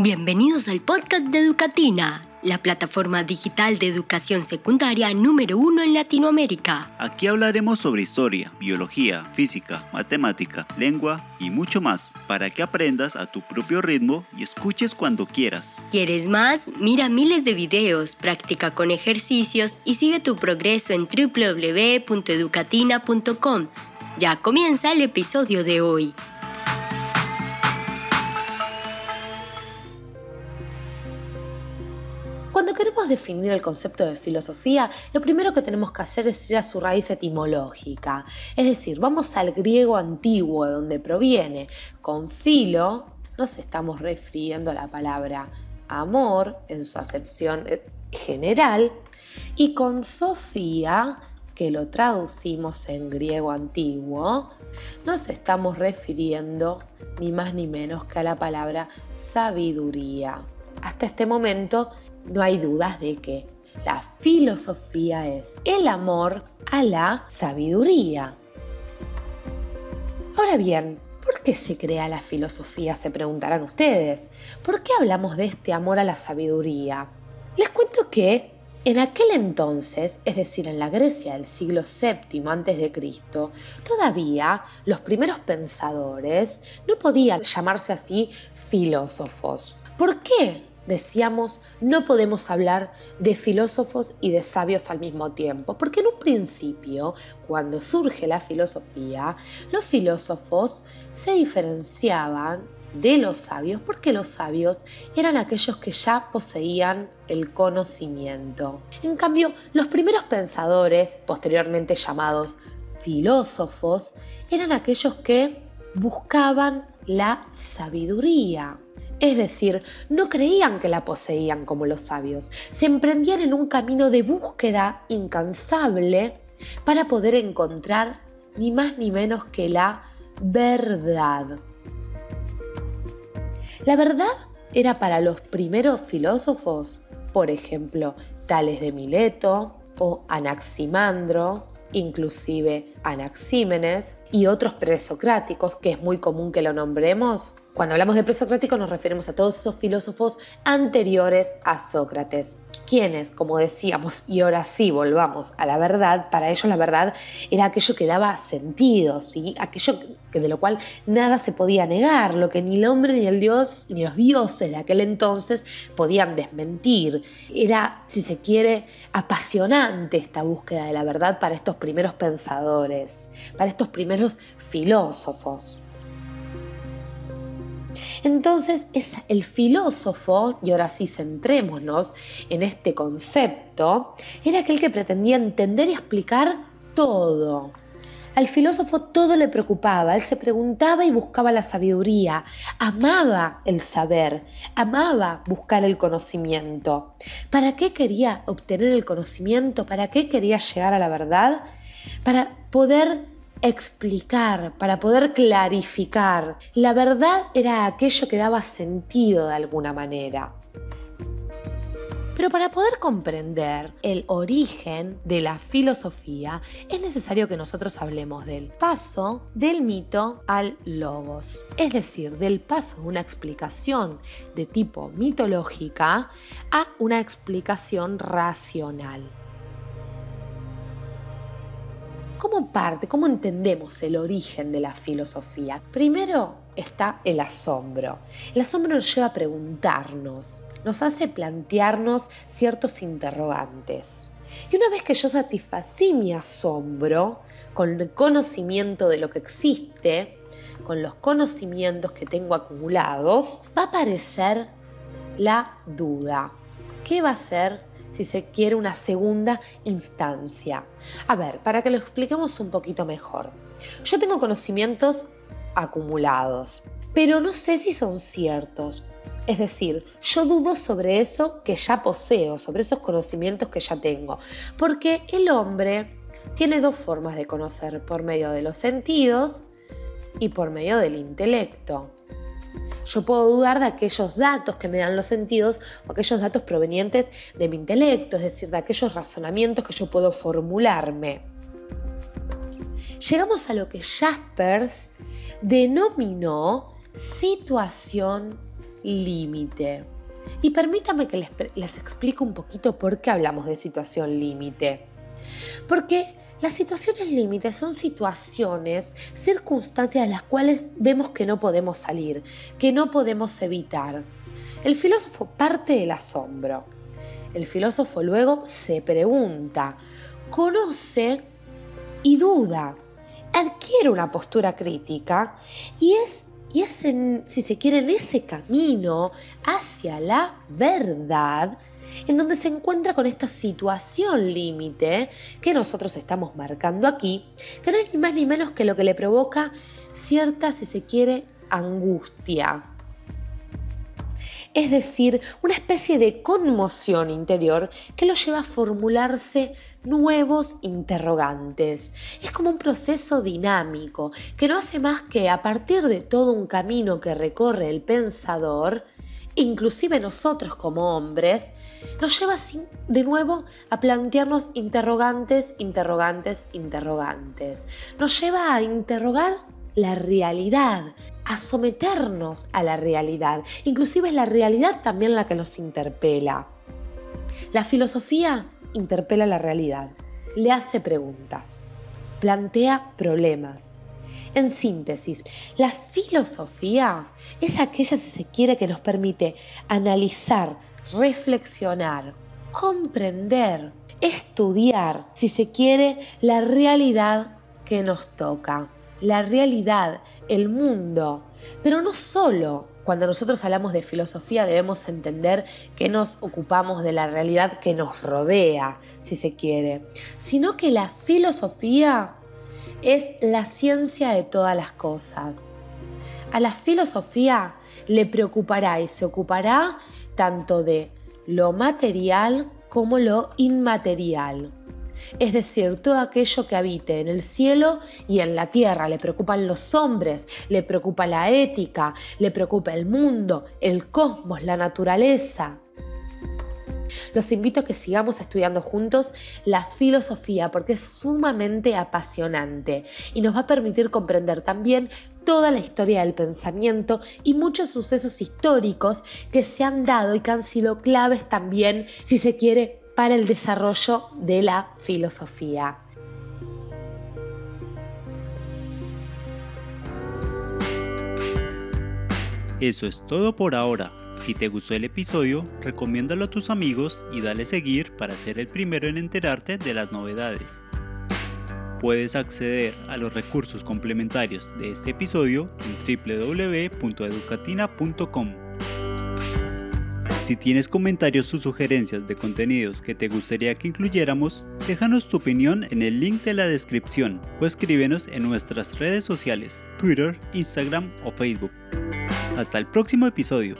Bienvenidos al podcast de Educatina, la plataforma digital de educación secundaria número uno en Latinoamérica. Aquí hablaremos sobre historia, biología, física, matemática, lengua y mucho más, para que aprendas a tu propio ritmo y escuches cuando quieras. ¿Quieres más? Mira miles de videos, practica con ejercicios y sigue tu progreso en www.educatina.com. Ya comienza el episodio de hoy. Cuando queremos definir el concepto de filosofía, lo primero que tenemos que hacer es ir a su raíz etimológica. Es decir, vamos al griego antiguo, de donde proviene. Con filo nos estamos refiriendo a la palabra amor en su acepción eh, general y con sofía, que lo traducimos en griego antiguo, nos estamos refiriendo ni más ni menos que a la palabra sabiduría. Hasta este momento no hay dudas de que la filosofía es el amor a la sabiduría. Ahora bien, ¿por qué se crea la filosofía? Se preguntarán ustedes. ¿Por qué hablamos de este amor a la sabiduría? Les cuento que en aquel entonces, es decir, en la Grecia del siglo VII a.C., todavía los primeros pensadores no podían llamarse así filósofos. ¿Por qué? Decíamos, no podemos hablar de filósofos y de sabios al mismo tiempo, porque en un principio, cuando surge la filosofía, los filósofos se diferenciaban de los sabios porque los sabios eran aquellos que ya poseían el conocimiento. En cambio, los primeros pensadores, posteriormente llamados filósofos, eran aquellos que buscaban la sabiduría. Es decir, no creían que la poseían como los sabios, se emprendían en un camino de búsqueda incansable para poder encontrar ni más ni menos que la verdad. La verdad era para los primeros filósofos, por ejemplo, Tales de Mileto o Anaximandro, inclusive Anaxímenes y otros presocráticos, que es muy común que lo nombremos, cuando hablamos de presocrático nos referimos a todos esos filósofos anteriores a Sócrates, quienes, como decíamos, y ahora sí volvamos a la verdad, para ellos la verdad era aquello que daba sentido, ¿sí? aquello que, de lo cual nada se podía negar, lo que ni el hombre ni el dios ni los dioses de aquel entonces podían desmentir. Era, si se quiere, apasionante esta búsqueda de la verdad para estos primeros pensadores, para estos primeros filósofos. Entonces es el filósofo, y ahora sí centrémonos en este concepto, era aquel que pretendía entender y explicar todo. Al filósofo todo le preocupaba, él se preguntaba y buscaba la sabiduría, amaba el saber, amaba buscar el conocimiento. ¿Para qué quería obtener el conocimiento? ¿Para qué quería llegar a la verdad? Para poder explicar, para poder clarificar. La verdad era aquello que daba sentido de alguna manera. Pero para poder comprender el origen de la filosofía es necesario que nosotros hablemos del paso del mito al logos, es decir, del paso de una explicación de tipo mitológica a una explicación racional. ¿Cómo parte, cómo entendemos el origen de la filosofía? Primero está el asombro. El asombro nos lleva a preguntarnos, nos hace plantearnos ciertos interrogantes. Y una vez que yo satisfací mi asombro con el conocimiento de lo que existe, con los conocimientos que tengo acumulados, va a aparecer la duda. ¿Qué va a ser si se quiere, una segunda instancia. A ver, para que lo expliquemos un poquito mejor. Yo tengo conocimientos acumulados, pero no sé si son ciertos. Es decir, yo dudo sobre eso que ya poseo, sobre esos conocimientos que ya tengo, porque el hombre tiene dos formas de conocer, por medio de los sentidos y por medio del intelecto. Yo puedo dudar de aquellos datos que me dan los sentidos o aquellos datos provenientes de mi intelecto, es decir, de aquellos razonamientos que yo puedo formularme. Llegamos a lo que Jaspers denominó situación límite. Y permítame que les, les, explique un poquito por qué hablamos de situación límite. Porque las situaciones límite son situaciones, circunstancias en las cuales vemos que no podemos salir, que no podemos evitar. El filósofo parte del asombro. El filósofo luego se pregunta, conoce y duda, adquiere una postura crítica y es, y es si se quiere, en ese camino hacia la verdad, en donde se encuentra con esta situación límite que nosotros estamos marcando aquí, que no es ni más ni menos que lo que le provoca cierta, si se quiere, angustia es decir, una especie de conmoción interior que lo lleva a formularse nuevos interrogantes. Es como un proceso dinámico que no hace más que a partir de todo un camino que recorre el pensador, inclusive nosotros como hombres, nos lleva de nuevo a plantearnos interrogantes, interrogantes, interrogantes. Nos lleva a interrogar la realidad, a someternos a la realidad. Inclusive es la realidad también la que nos interpela. La filosofía interpela la realidad, le hace preguntas, plantea problemas. En síntesis, la filosofía es aquella, si se quiere, que nos permite analizar, reflexionar, comprender, estudiar, si se quiere, la realidad que nos toca la realidad, el mundo. Pero no solo cuando nosotros hablamos de filosofía debemos entender que nos ocupamos de la realidad que nos rodea, si se quiere, sino que la filosofía es la ciencia de todas las cosas. A la filosofía le preocupará y se ocupará tanto de lo material como lo inmaterial es decir, todo aquello que habite en el cielo y en la tierra. Le preocupan los hombres, le preocupa la ética, le preocupa el mundo, el cosmos, la naturaleza. Los invito a que sigamos estudiando juntos la filosofía porque es sumamente apasionante y nos va a permitir comprender también toda la historia del pensamiento y muchos sucesos históricos que se han dado y que han sido claves también, si se quiere, para el desarrollo de la filosofía. Eso es todo por ahora. Si te gustó el episodio, recomiéndalo a tus amigos y dale seguir para ser el primero en enterarte de las novedades. Puedes acceder a los recursos complementarios de este episodio en www.educatina.com. Si tienes comentarios o sugerencias de contenidos que te gustaría que incluyéramos, déjanos tu opinión en el link de la descripción o escríbenos en nuestras redes sociales, Twitter, Instagram o Facebook. Hasta el próximo episodio.